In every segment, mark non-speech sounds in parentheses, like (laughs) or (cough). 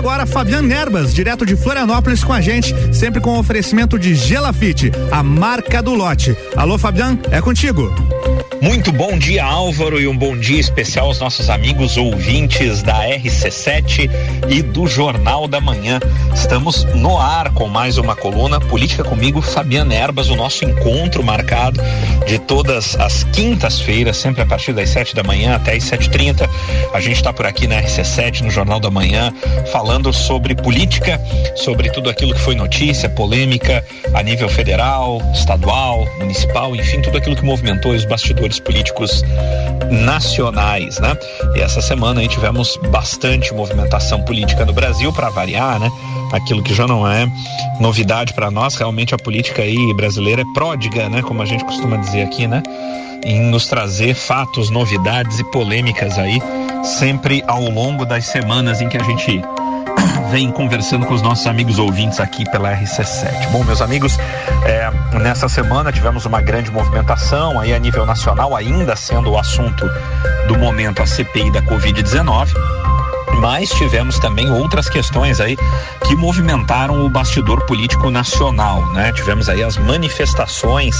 agora, Fabiano Nerbas, direto de Florianópolis com a gente, sempre com oferecimento de Gelafite, a marca do lote. Alô, Fabiano, é contigo. Muito bom dia, Álvaro, e um bom dia especial aos nossos amigos ouvintes da RC7 e do Jornal da Manhã. Estamos no ar com mais uma coluna Política comigo, Fabiana Erbas, o nosso encontro marcado de todas as quintas-feiras, sempre a partir das sete da manhã até as sete trinta. A gente está por aqui na RC7, no Jornal da Manhã, falando sobre política, sobre tudo aquilo que foi notícia, polêmica a nível federal, estadual, municipal, enfim, tudo aquilo que movimentou os bastidores políticos nacionais, né? E essa semana aí tivemos bastante movimentação política no Brasil para variar, né? Aquilo que já não é novidade para nós, realmente a política aí brasileira é pródiga, né? Como a gente costuma dizer aqui, né? Em nos trazer fatos, novidades e polêmicas aí, sempre ao longo das semanas em que a gente vem conversando com os nossos amigos ouvintes aqui pela RC7. Bom, meus amigos, é, nessa semana tivemos uma grande movimentação aí a nível nacional, ainda sendo o assunto do momento a CPI da Covid-19 mas tivemos também outras questões aí que movimentaram o bastidor político nacional, né? Tivemos aí as manifestações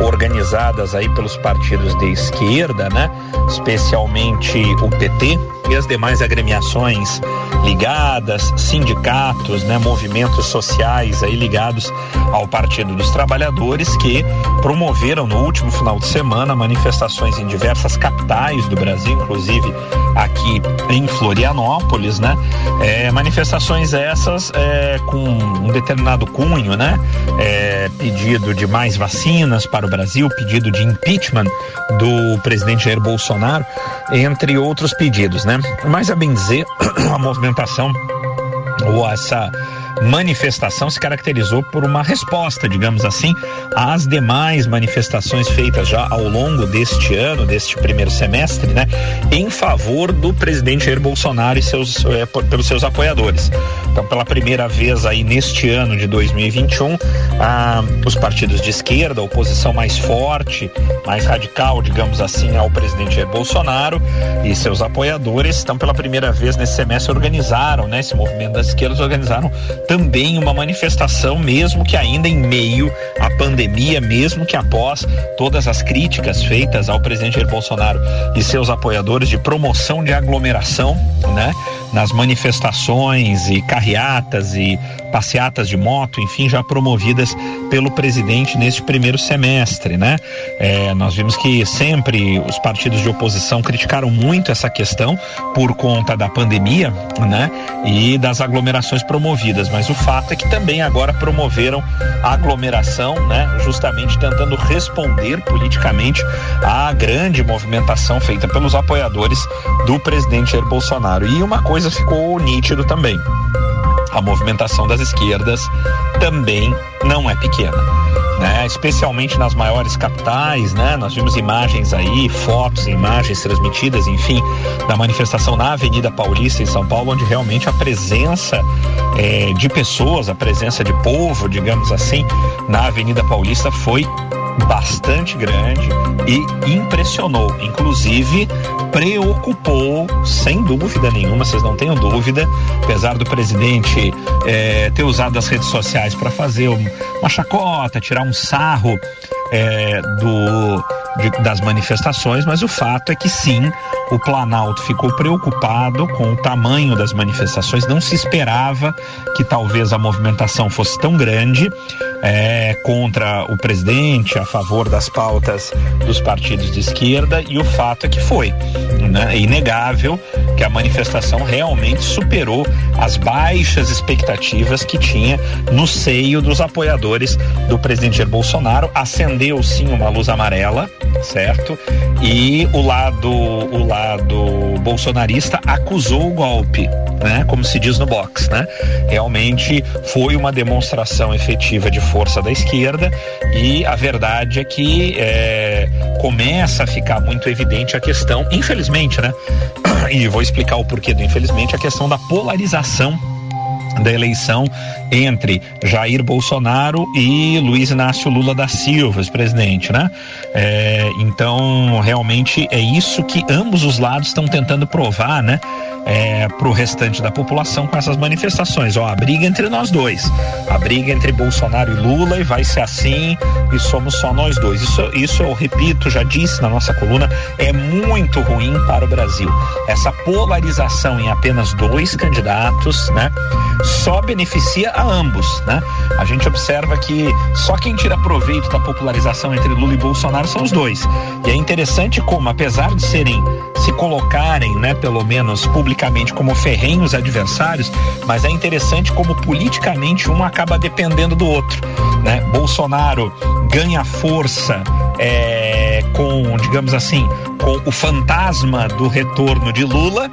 organizadas aí pelos partidos de esquerda, né? Especialmente o PT e as demais agremiações ligadas, sindicatos, né, movimentos sociais aí ligados ao Partido dos Trabalhadores que promoveram no último final de semana manifestações em diversas capitais do Brasil, inclusive aqui em Florianópolis, né? É, manifestações essas é, com um determinado cunho, né? É, pedido de mais vacinas para o Brasil, pedido de impeachment do presidente Jair Bolsonaro, entre outros pedidos, né? Mas a bem dizer, (coughs) a movimentação ou essa manifestação se caracterizou por uma resposta, digamos assim, às demais manifestações feitas já ao longo deste ano, deste primeiro semestre, né, em favor do presidente Jair Bolsonaro e seus por, pelos seus apoiadores. Então, pela primeira vez aí neste ano de 2021, ah, os partidos de esquerda, a oposição mais forte, mais radical, digamos assim, ao presidente Jair Bolsonaro e seus apoiadores, estão pela primeira vez nesse semestre organizaram, né, esse movimento das esquerdas organizaram também uma manifestação, mesmo que ainda em meio à pandemia, mesmo que após todas as críticas feitas ao presidente Jair Bolsonaro e seus apoiadores de promoção de aglomeração, né? Nas manifestações e carreatas e passeatas de moto, enfim, já promovidas pelo presidente neste primeiro semestre, né? É, nós vimos que sempre os partidos de oposição criticaram muito essa questão por conta da pandemia, né? E das aglomerações promovidas, mas o fato é que também agora promoveram a aglomeração, né? Justamente tentando responder politicamente à grande movimentação feita pelos apoiadores do presidente Jair Bolsonaro. E uma coisa ficou nítido também a movimentação das esquerdas também não é pequena. Né? Especialmente nas maiores capitais, né? Nós vimos imagens aí, fotos, imagens transmitidas, enfim, da manifestação na Avenida Paulista em São Paulo, onde realmente a presença é, de pessoas, a presença de povo, digamos assim, na Avenida Paulista foi bastante grande e impressionou, inclusive preocupou, sem dúvida nenhuma, vocês não tenham dúvida, apesar do presidente é, ter usado as redes sociais para fazer uma chacota, tirar um sarro é, do, de, das manifestações, mas o fato é que sim, o Planalto ficou preocupado com o tamanho das manifestações, não se esperava que talvez a movimentação fosse tão grande é, contra o presidente, a favor das pautas dos partidos de esquerda, e o fato é que foi. Né? É inegável que a manifestação realmente superou as baixas expectativas que tinha no seio dos apoiadores do presidente Jair Bolsonaro. Acendeu sim uma luz amarela, certo? E o lado, o lado bolsonarista acusou o golpe, né? Como se diz no box, né? Realmente foi uma demonstração efetiva de força da esquerda e a verdade é que é, começa a ficar muito evidente a questão, infelizmente, né? (clears throat) E vou explicar o porquê do infelizmente, a questão da polarização da eleição entre Jair Bolsonaro e Luiz Inácio Lula da Silva, presidente, né? É, então, realmente é isso que ambos os lados estão tentando provar, né? é, para o restante da população com essas manifestações. Ó, a briga entre nós dois, a briga entre Bolsonaro e Lula e vai ser assim e somos só nós dois. Isso, isso eu repito, já disse na nossa coluna, é muito ruim para o Brasil. Essa polarização em apenas dois candidatos, né, só beneficia a ambos, né? A gente observa que só quem tira proveito da popularização entre Lula e Bolsonaro são os dois. E é interessante como, apesar de serem se colocarem, né, pelo menos publicamente como ferrenhos adversários, mas é interessante como politicamente um acaba dependendo do outro, né? Bolsonaro ganha força é, com, digamos assim, com o fantasma do retorno de Lula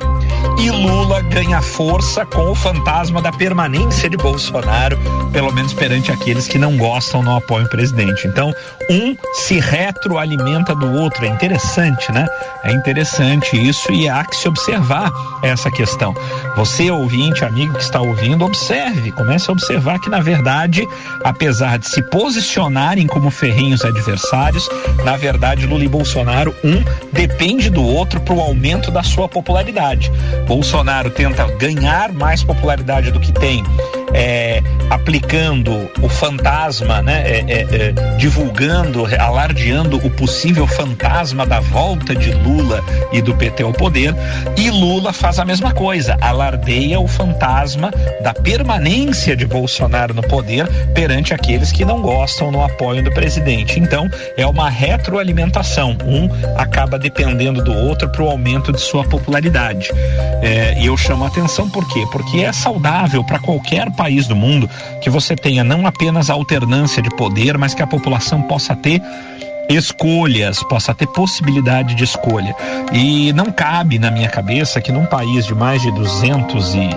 e Lula ganha força com o fantasma da permanência de Bolsonaro, pelo menos perante aqueles que não gostam, não apoiam o presidente. Então, um se retroalimenta do outro. É interessante, né? É interessante isso e há que se observar essa questão. Você, ouvinte, amigo que está ouvindo, observe, comece a observar que, na verdade, apesar de se posicionarem como ferrenhos adversários, na verdade, Lula e Bolsonaro, um depende do outro para o aumento da sua popularidade. Bolsonaro tenta ganhar mais popularidade do que tem é, aplicando o fantasma, né, é, é, é, divulgando, alardeando o possível fantasma da volta de Lula e do PT ao poder, e Lula faz a mesma coisa, alardeia o fantasma da permanência de Bolsonaro no poder perante aqueles que não gostam no apoio do presidente. Então, é uma retroalimentação. Um acaba dependendo do outro para o aumento de sua popularidade. É, e eu chamo a atenção por quê? Porque é saudável para qualquer país do mundo que você tenha não apenas alternância de poder, mas que a população possa ter escolhas, possa ter possibilidade de escolha. E não cabe na minha cabeça que num país de mais de 200 e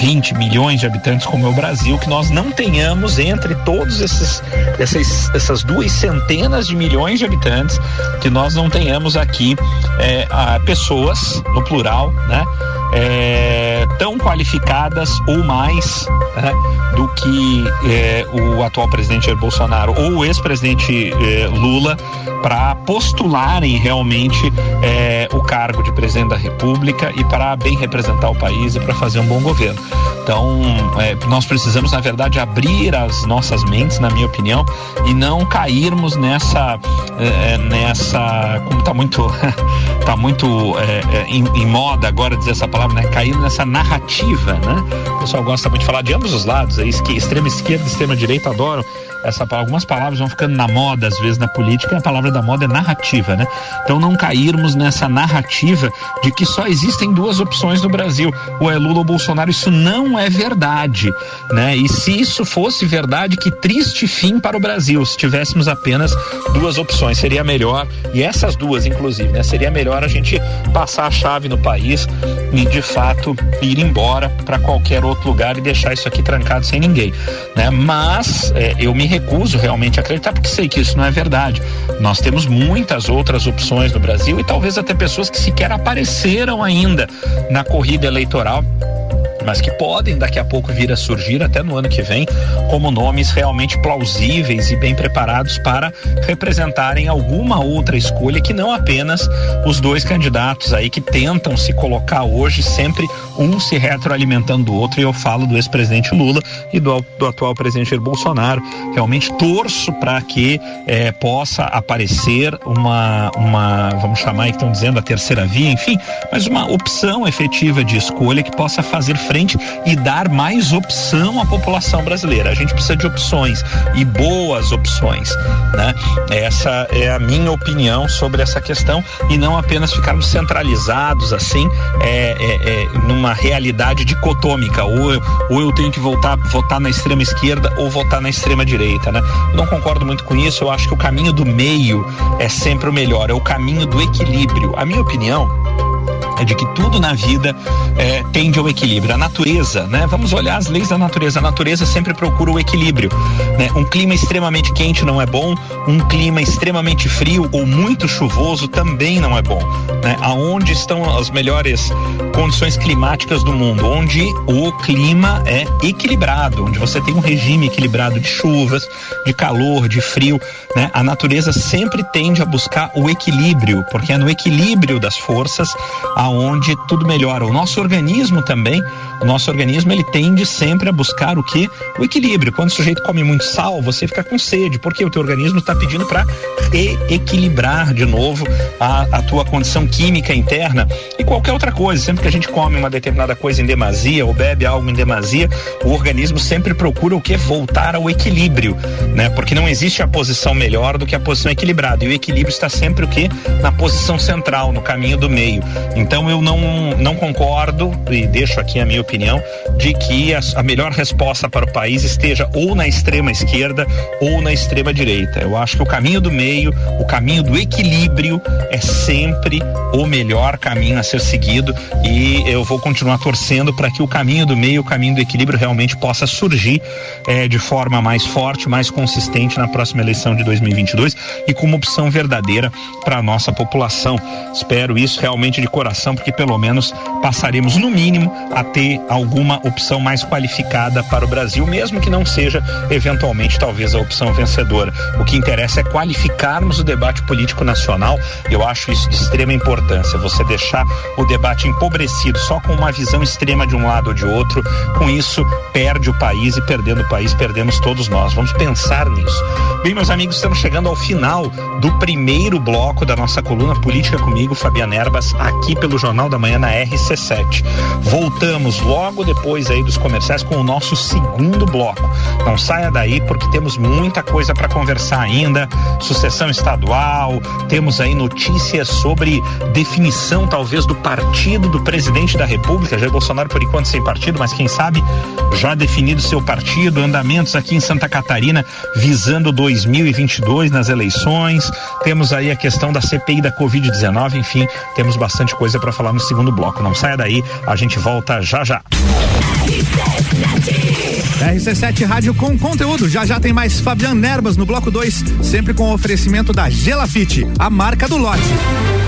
20 milhões de habitantes como é o Brasil, que nós não tenhamos entre todos esses essas, essas duas centenas de milhões de habitantes, que nós não tenhamos aqui é, pessoas, no plural, né? É, tão qualificadas ou mais né, do que é, o atual presidente Jair Bolsonaro ou o ex-presidente é, Lula para postularem realmente é, o cargo de presidente da República e para bem representar o país e para fazer um bom governo. Então, é, nós precisamos, na verdade, abrir as nossas mentes, na minha opinião, e não cairmos nessa, é, nessa, como está muito, tá muito (laughs) é, em, em, moda agora dizer essa palavra, né? Cair nessa narrativa, né? O pessoal gosta muito de falar de ambos os lados, aí, extrema esquerda e extrema direita adoram essa algumas palavras vão ficando na moda às vezes na política a palavra da moda é narrativa, né? Então não cairmos nessa narrativa de que só existem duas opções no Brasil, ou é Lula ou Bolsonaro, isso não é verdade, né? E se isso fosse verdade, que triste fim para o Brasil, se tivéssemos apenas duas opções, seria melhor, e essas duas inclusive, né? Seria melhor a gente passar a chave no país e de fato ir embora para qualquer outro lugar e deixar isso aqui trancado sem ninguém, né? Mas é, eu me recuso realmente acreditar porque sei que isso não é verdade. Nós temos muitas outras opções no Brasil e talvez até pessoas que sequer apareceram ainda na corrida eleitoral mas que podem daqui a pouco vir a surgir até no ano que vem como nomes realmente plausíveis e bem preparados para representarem alguma outra escolha que não apenas os dois candidatos aí que tentam se colocar hoje sempre um se retroalimentando do outro e eu falo do ex-presidente Lula e do, do, atual presidente Jair Bolsonaro realmente torço para que eh, possa aparecer uma uma vamos chamar aí que estão dizendo a terceira via enfim mas uma opção efetiva de escolha que possa fazer frente e dar mais opção à população brasileira. A gente precisa de opções e boas opções, né? Essa é a minha opinião sobre essa questão e não apenas ficarmos centralizados assim é, é, é, numa realidade dicotômica ou eu, ou eu tenho que voltar votar na extrema esquerda ou votar na extrema direita, né? Não concordo muito com isso. Eu acho que o caminho do meio é sempre o melhor, é o caminho do equilíbrio. A minha opinião é de que tudo na vida é, tende ao equilíbrio. A natureza, né? Vamos olhar as leis da natureza. A natureza sempre procura o equilíbrio. Né? Um clima extremamente quente não é bom, um clima extremamente frio ou muito chuvoso também não é bom. Né? Aonde estão as melhores condições climáticas do mundo? Onde o clima é equilibrado, onde você tem um regime equilibrado de chuvas, de calor, de frio. Né? A natureza sempre tende a buscar o equilíbrio, porque é no equilíbrio das forças a aonde tudo melhora. O nosso organismo também, o nosso organismo ele tende sempre a buscar o que? O equilíbrio. Quando o sujeito come muito sal, você fica com sede, porque o teu organismo está pedindo para reequilibrar de novo a, a tua condição química interna e qualquer outra coisa. Sempre que a gente come uma determinada coisa em demasia ou bebe algo em demasia, o organismo sempre procura o que? Voltar ao equilíbrio, né? Porque não existe a posição melhor do que a posição equilibrada. E o equilíbrio está sempre o que? Na posição central, no caminho do meio. Então eu não, não concordo, e deixo aqui a minha opinião, de que a, a melhor resposta para o país esteja ou na extrema esquerda ou na extrema direita. Eu acho que o caminho do meio, o caminho do equilíbrio é sempre o melhor caminho a ser seguido e eu vou continuar torcendo para que o caminho do meio, o caminho do equilíbrio realmente possa surgir eh, de forma mais forte, mais consistente na próxima eleição de 2022 e como opção verdadeira para a nossa população. Espero isso realmente de coração, porque pelo menos passaremos no mínimo a ter alguma opção mais qualificada para o Brasil, mesmo que não seja eventualmente talvez a opção vencedora. O que interessa é qualificarmos o debate político nacional. Eu acho isso de extrema importância. Você deixar o debate empobrecido só com uma visão extrema de um lado ou de outro, com isso perde o país e perdendo o país perdemos todos nós. Vamos pensar nisso. Bem, meus amigos, estamos chegando ao final do primeiro bloco da nossa coluna Política comigo, Fabiana Erbas, aqui pelo Jornal da Manhã na RC7. Voltamos logo depois aí dos comerciais com o nosso segundo bloco. Não saia daí porque temos muita coisa para conversar ainda. Sucessão estadual, temos aí notícias sobre definição talvez do partido do presidente da República, Jair Bolsonaro por enquanto sem partido, mas quem sabe já definido seu partido, andamentos aqui em Santa Catarina visando 2022 nas eleições. Temos aí a questão da CPI da Covid-19, enfim, temos bastante coisa para falar no segundo bloco. Não saia daí, a gente volta já já. RC7 Rádio com conteúdo. Já já tem mais Fabian Nerbas no bloco 2, sempre com oferecimento da Gelafite, a marca do lote.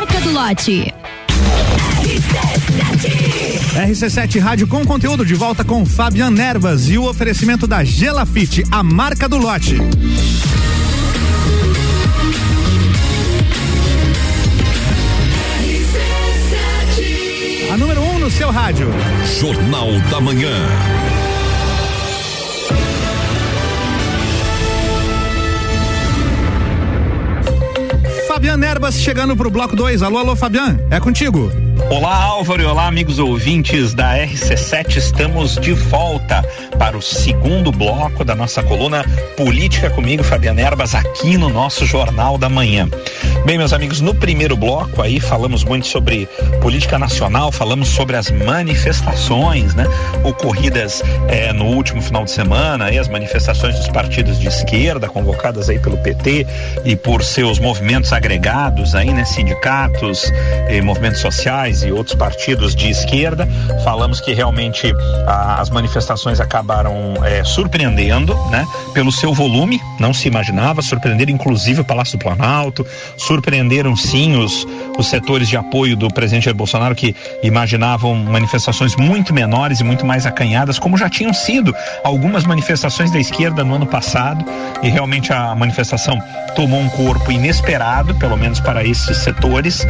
marca do lote. RC7 Rádio com conteúdo de volta com Fabian Nervas e o oferecimento da Gelafite, a marca do lote. A número 1 um no seu rádio. Jornal da Manhã. Fabian Nerbas chegando pro bloco 2. Alô, alô, Fabian, é contigo. Olá, Álvaro, e olá, amigos ouvintes da RC7. Estamos de volta para o segundo bloco da nossa coluna Política comigo, Fabiana Erbas, aqui no nosso Jornal da Manhã. Bem, meus amigos, no primeiro bloco aí falamos muito sobre política nacional, falamos sobre as manifestações, né, ocorridas eh, no último final de semana, aí as manifestações dos partidos de esquerda convocadas aí pelo PT e por seus movimentos agregados aí, né, sindicatos, eh, movimentos sociais e outros partidos de esquerda. Falamos que realmente ah, as manifestações acabaram eh, surpreendendo, né, pelo seu volume, não se imaginava, surpreenderam inclusive o Palácio do Planalto, surpreenderam sim os, os setores de apoio do presidente Jair Bolsonaro que imaginavam manifestações muito menores e muito mais acanhadas, como já tinham sido algumas manifestações da esquerda no ano passado, e realmente a manifestação tomou um corpo inesperado, pelo menos para esses setores.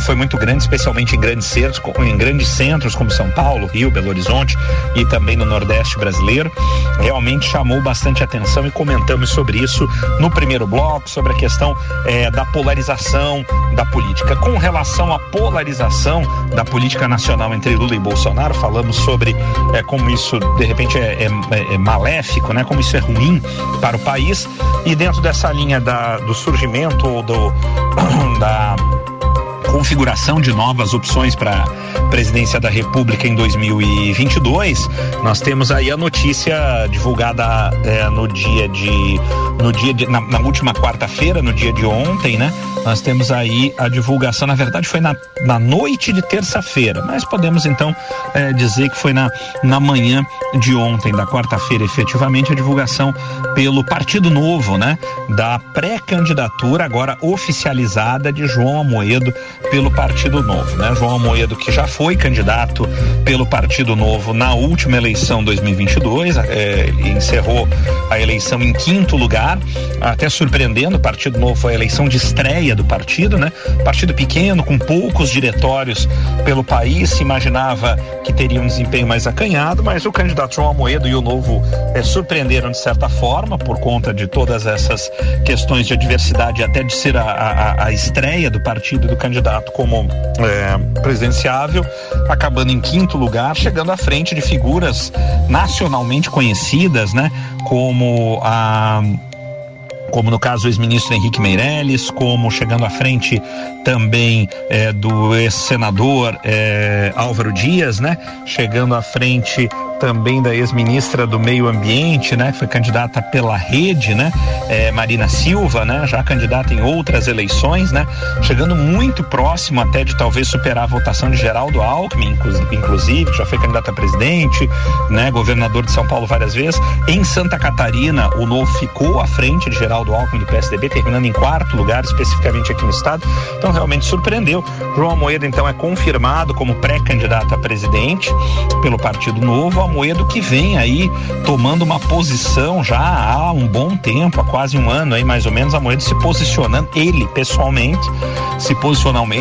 Foi muito grande, especialmente em grandes centros, em grandes centros como São Paulo, Rio, Belo Horizonte e também no Nordeste brasileiro. Realmente chamou bastante atenção e comentamos sobre isso no primeiro bloco, sobre a questão eh, da polarização da política. Com relação à polarização da política nacional entre Lula e Bolsonaro, falamos sobre eh, como isso de repente é, é, é maléfico, né? Como isso é ruim para o país. E dentro dessa linha da, do surgimento ou do (coughs) da configuração de novas opções para presidência da República em 2022, nós temos aí a notícia divulgada é, no dia de no dia de, na, na última quarta-feira, no dia de ontem, né? Nós temos aí a divulgação, na verdade foi na, na noite de terça-feira, mas podemos então é, dizer que foi na, na manhã de ontem, da quarta-feira, efetivamente, a divulgação pelo Partido Novo, né? Da pré-candidatura agora oficializada de João Amoedo pelo Partido Novo, né? João Amoedo que já foi candidato pelo Partido Novo na última eleição 2022, é, encerrou a eleição em quinto lugar, até surpreendendo, o Partido Novo foi a eleição de estreia do partido, né? Partido pequeno, com poucos diretórios pelo país, se imaginava que teria um desempenho mais acanhado, mas o candidato João Amoedo e o Novo é, surpreenderam de certa forma por conta de todas essas questões de adversidade, até de ser a, a, a estreia do partido do candidato como é, presidenciável, acabando em quinto lugar, chegando à frente de figuras nacionalmente conhecidas, né? Como a como no caso o ex-ministro Henrique Meirelles, como chegando à frente também é, do ex-senador é, Álvaro Dias, né? Chegando à frente também da ex-ministra do Meio Ambiente, né? Foi candidata pela rede, né? É, Marina Silva, né? Já candidata em outras eleições, né? Chegando muito próximo até de talvez superar a votação de Geraldo Alckmin, inclusive, já foi candidata a presidente, né? Governador de São Paulo várias vezes. Em Santa Catarina, o Novo ficou à frente de Geraldo Alckmin do PSDB, terminando em quarto lugar, especificamente aqui no estado. Então realmente surpreendeu. João Moeda então é confirmado como pré-candidato a presidente pelo Partido Novo. Moedo que vem aí tomando uma posição já há um bom tempo, há quase um ano aí mais ou menos, a Moedo se posicionando, ele pessoalmente, se,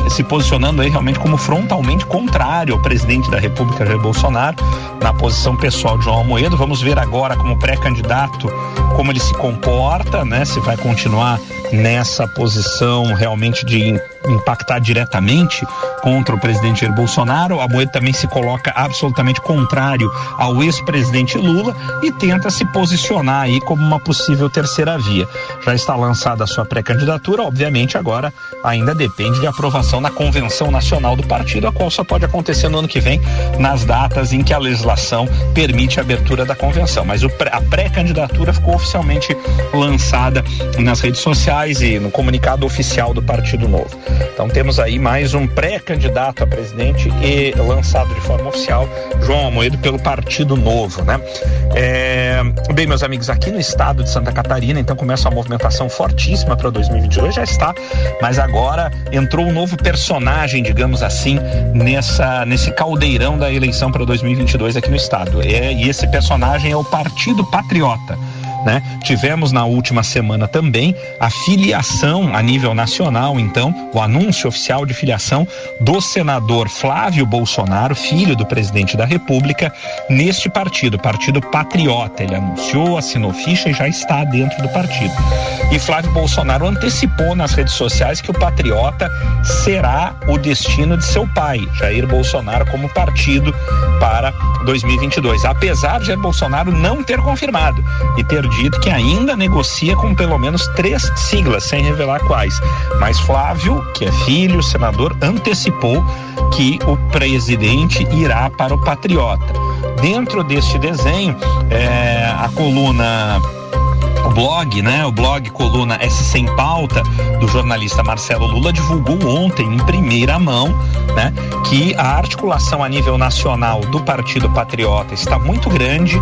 se posicionando aí realmente como frontalmente contrário ao presidente da República, Jair Bolsonaro, na posição pessoal de João Moedo. Vamos ver agora como pré-candidato como ele se comporta, né? Se vai continuar nessa posição realmente de impactar diretamente contra o presidente Jair Bolsonaro. A Moeda também se coloca absolutamente contrário ao ex-presidente Lula e tenta se posicionar aí como uma possível terceira via. Já está lançada a sua pré-candidatura, obviamente agora ainda depende de aprovação na convenção nacional do partido, a qual só pode acontecer no ano que vem, nas datas em que a legislação permite a abertura da convenção. Mas a pré-candidatura ficou oficialmente lançada nas redes sociais e no comunicado oficial do Partido Novo. Então temos aí mais um pré-candidato a presidente e lançado de forma oficial, João Almoedo, pelo Partido Novo, né? É, bem, meus amigos, aqui no estado de Santa Catarina, então começa uma movimentação fortíssima para 2022, já está, mas agora entrou um novo personagem, digamos assim, nessa nesse caldeirão da eleição para 2022 aqui no estado. É, e esse personagem é o Partido Patriota. Né? Tivemos na última semana também a filiação a nível nacional, então, o anúncio oficial de filiação do senador Flávio Bolsonaro, filho do presidente da República, neste partido, Partido Patriota. Ele anunciou, assinou ficha e já está dentro do partido. E Flávio Bolsonaro antecipou nas redes sociais que o Patriota será o destino de seu pai, Jair Bolsonaro, como partido para 2022. Apesar de Jair Bolsonaro não ter confirmado e ter dito que ainda negocia com pelo menos três siglas, sem revelar quais. Mas Flávio, que é filho, senador, antecipou que o presidente irá para o Patriota. Dentro deste desenho, é, a coluna o blog, né? O blog coluna S Sem Pauta do jornalista Marcelo Lula divulgou ontem em primeira mão, né, que a articulação a nível nacional do Partido Patriota está muito grande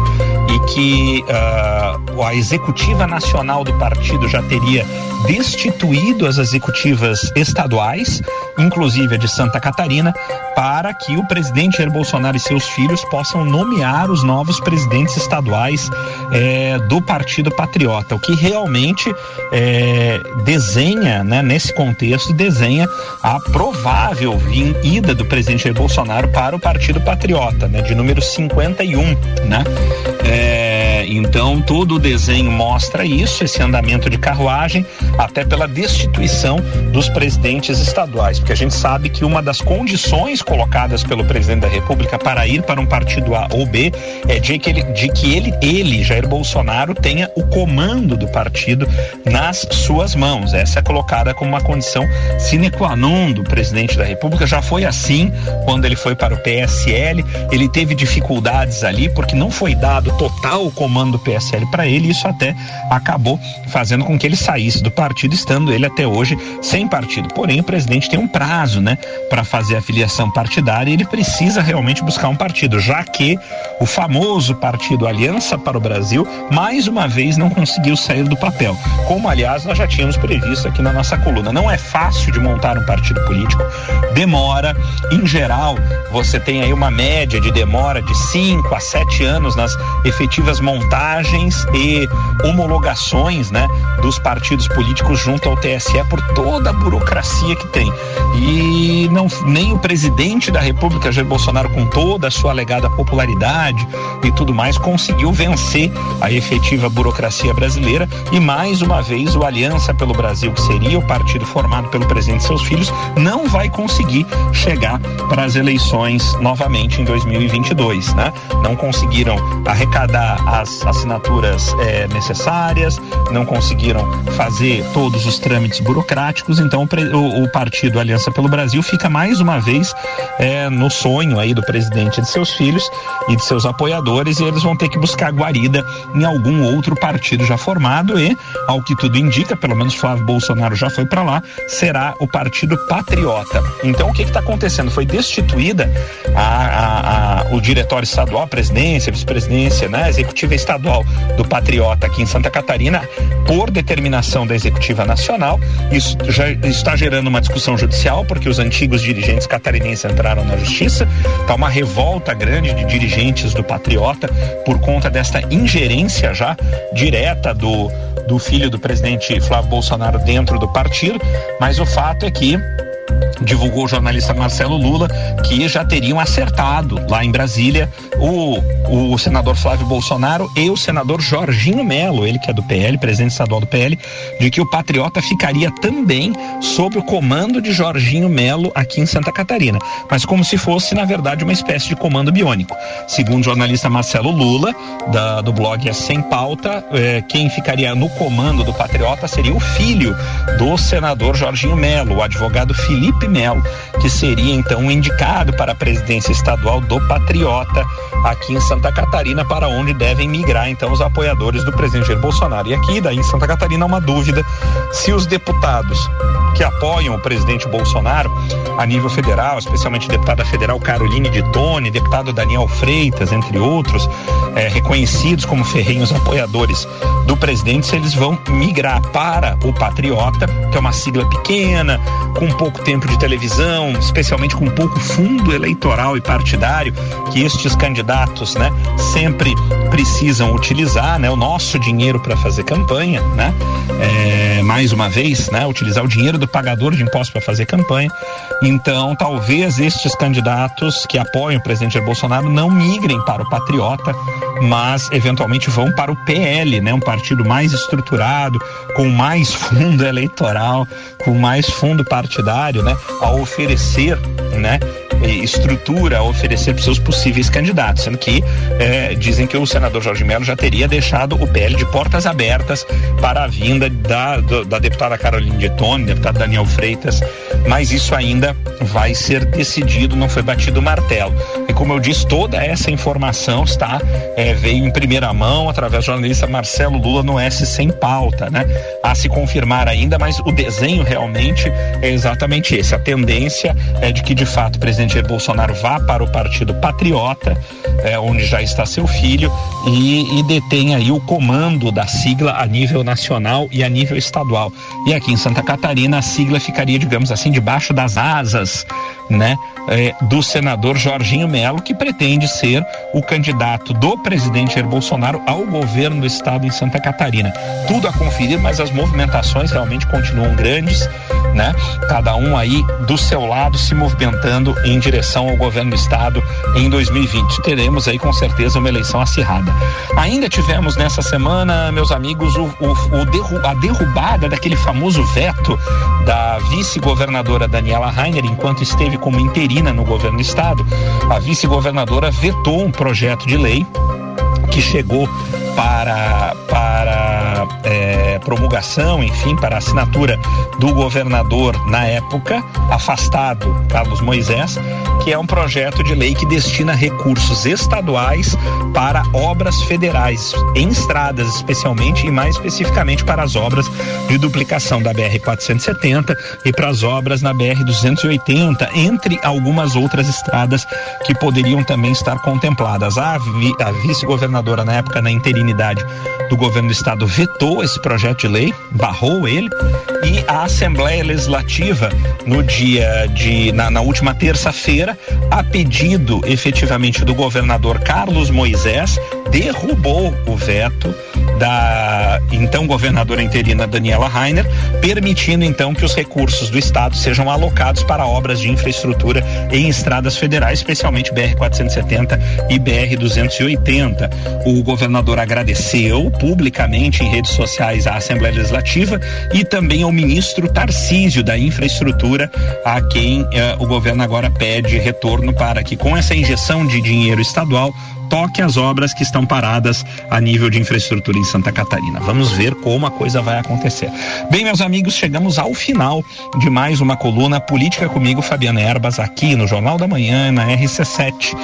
e que uh, a executiva nacional do partido já teria destituído as executivas estaduais inclusive a de Santa Catarina, para que o presidente Jair Bolsonaro e seus filhos possam nomear os novos presidentes estaduais é, do Partido Patriota, o que realmente é, desenha, né, nesse contexto, desenha a provável ida do presidente Jair Bolsonaro para o Partido Patriota, né, de número 51, né? É, então todo o desenho mostra isso, esse andamento de carruagem, até pela destituição dos presidentes estaduais, porque a gente sabe que uma das condições colocadas pelo presidente da República para ir para um partido A ou B é de que ele, de que ele, ele Jair Bolsonaro, tenha o comando do partido nas suas mãos. Essa é colocada como uma condição sine qua non do presidente da República. Já foi assim quando ele foi para o PSL, ele teve dificuldades ali porque não foi dado total comando do PSL para ele, isso até acabou fazendo com que ele saísse do partido, estando ele até hoje sem partido. Porém, o presidente tem um prazo, né, para fazer a filiação partidária e ele precisa realmente buscar um partido, já que o famoso partido Aliança para o Brasil, mais uma vez, não conseguiu sair do papel. Como, aliás, nós já tínhamos previsto aqui na nossa coluna. Não é fácil de montar um partido político, demora. Em geral, você tem aí uma média de demora de 5 a 7 anos nas efetivas montagens e homologações né, dos partidos políticos junto ao TSE por toda a burocracia que tem. E não, nem o presidente da República, Jair Bolsonaro, com toda a sua alegada popularidade e tudo mais, conseguiu vencer a efetiva burocracia brasileira e mais uma vez o Aliança pelo Brasil, que seria o partido formado pelo presidente e seus filhos, não vai conseguir chegar para as eleições novamente em 2022, né? Não conseguiram arrecadar as assinaturas é, necessárias, não conseguiram fazer todos os trâmites burocráticos, então o, o partido Aliança pelo Brasil fica mais uma vez é, no sonho aí do presidente e de seus filhos e de seus apoiadores e eles vão ter que buscar guarida em algum outro partido já formado e, ao que tudo indica, pelo menos Flávio Bolsonaro já foi para lá, será o Partido Patriota. Então o que está acontecendo? Foi destituída a, a, a, o diretório estadual, a presidência, vice-presidência, né, executiva estadual do Patriota aqui em Santa Catarina por determinação da executiva nacional. Isso já está gerando uma discussão judicial porque os antigos dirigentes catarinenses entraram na justiça. Está uma revolta grande de dirigentes do Patriota por conta desta ingerência já direta do, do filho do presidente Flávio Bolsonaro dentro do partido. Mas o fato é que divulgou o jornalista Marcelo Lula que já teriam acertado lá em Brasília o, o senador Flávio Bolsonaro e o senador Jorginho Melo, ele que é do PL, presidente estadual do PL, de que o Patriota ficaria também sob o comando de Jorginho Melo aqui em Santa Catarina, mas como se fosse, na verdade, uma espécie de comando biônico. Segundo o jornalista Marcelo Lula, da, do blog É Sem Pauta, eh, quem ficaria no comando do Patriota seria o filho do senador Jorginho Melo, o advogado Felipe Melo, que seria então indicado para a presidência estadual do Patriota aqui em Santa Catarina, para onde devem migrar então os apoiadores do presidente Jair Bolsonaro. E aqui, daí em Santa Catarina, há uma dúvida se os deputados que apoiam o presidente Bolsonaro a nível federal, especialmente deputada federal Caroline de Tone, deputado Daniel Freitas, entre outros, é, reconhecidos como ferrenhos apoiadores do presidente, se eles vão migrar para o Patriota, que é uma sigla pequena, com pouco tempo de televisão, especialmente com pouco fundo eleitoral e partidário que estes candidatos, né, sempre precisam utilizar, né, o nosso dinheiro para fazer campanha, né, é, mais uma vez, né, utilizar o dinheiro do pagador de impostos para fazer campanha. Então, talvez estes candidatos que apoiam o presidente Jair Bolsonaro não migrem para o Patriota, mas eventualmente vão para o PL, né, um partido mais estruturado, com mais fundo eleitoral, com mais fundo partidário, né, a oferecer, né, estrutura a oferecer para seus possíveis candidatos, sendo que é, dizem que o senador Jorge Melo já teria deixado o PL de portas abertas para a vinda da, da deputada Caroline de Tone, deputado Daniel Freitas, mas isso ainda vai ser decidido, não foi batido o martelo. E como eu disse, toda essa informação está é, veio em primeira mão através do jornalista Marcelo Lula no S sem pauta, né? A se confirmar ainda, mas o desenho realmente é exatamente esse. A tendência é de que de fato o presidente Jair Bolsonaro vá para o Partido Patriota, é, onde já está seu filho, e, e detém aí o comando da sigla a nível nacional e a nível estadual. E aqui em Santa Catarina a sigla ficaria, digamos assim, enfim, debaixo das asas, né, é, do senador Jorginho Melo, que pretende ser o candidato do presidente Jair Bolsonaro ao governo do estado em Santa Catarina. Tudo a conferir, mas as movimentações realmente continuam grandes, né? Cada um aí do seu lado se movimentando em direção ao governo do estado em 2020. Teremos aí com certeza uma eleição acirrada. Ainda tivemos nessa semana, meus amigos, o, o, o derru a derrubada daquele famoso veto da vice-governadora Daniela Rainer enquanto esteve como interina no governo do estado. A vice-governadora vetou um projeto de lei que chegou para, para é, promulgação, enfim, para assinatura do governador na época, afastado, Carlos Moisés, que é um projeto de lei que destina recursos estaduais para obras federais, em estradas especialmente, e mais especificamente para as obras de duplicação da BR-470 e para as obras na BR-280, entre algumas outras estradas que poderiam também estar contempladas. A, vi, a vice-governadora, na época, na interina, unanimidade do governo do estado vetou esse projeto de lei, barrou ele e a Assembleia Legislativa no dia de na, na última terça-feira, a pedido efetivamente do governador Carlos Moisés, derrubou o veto da então governadora interina Daniela Rainer, permitindo então que os recursos do estado sejam alocados para obras de infraestrutura em estradas federais, especialmente BR 470 e BR 280. O governador agradeceu publicamente em redes sociais à Assembleia Legislativa e também ao ministro Tarcísio da Infraestrutura, a quem eh, o governo agora pede retorno para que com essa injeção de dinheiro estadual toque as obras que estão paradas a nível de infraestrutura em Santa Catarina. Vamos ver como a coisa vai acontecer. Bem, meus amigos, chegamos ao final de mais uma coluna Política comigo, Fabiana Erbas, aqui no Jornal da Manhã, na RC7.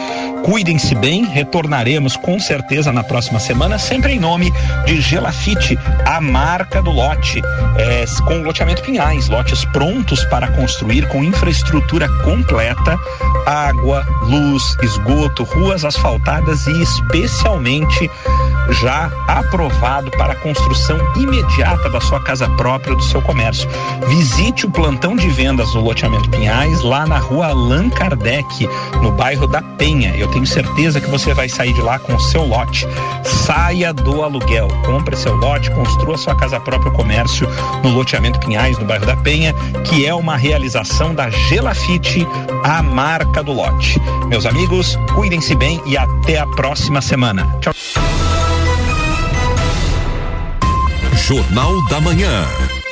Cuidem-se bem, retornaremos com certeza na próxima semana, sempre em nome de Gelafite, a marca do lote, é, com loteamento Pinhais, lotes prontos para construir com infraestrutura completa, água, luz, esgoto, ruas asfaltadas e especialmente já aprovado para a construção imediata da sua casa própria ou do seu comércio. Visite o plantão de vendas no loteamento Pinhais, lá na rua Allan Kardec, no bairro da Penha. Eu tenho certeza que você vai sair de lá com o seu lote. Saia do aluguel, compre seu lote, construa sua casa própria ou comércio no loteamento Pinhais, no bairro da Penha, que é uma realização da Gelafite, a marca do lote. Meus amigos, cuidem-se bem e até a próxima semana. Tchau. Jornal da Manhã.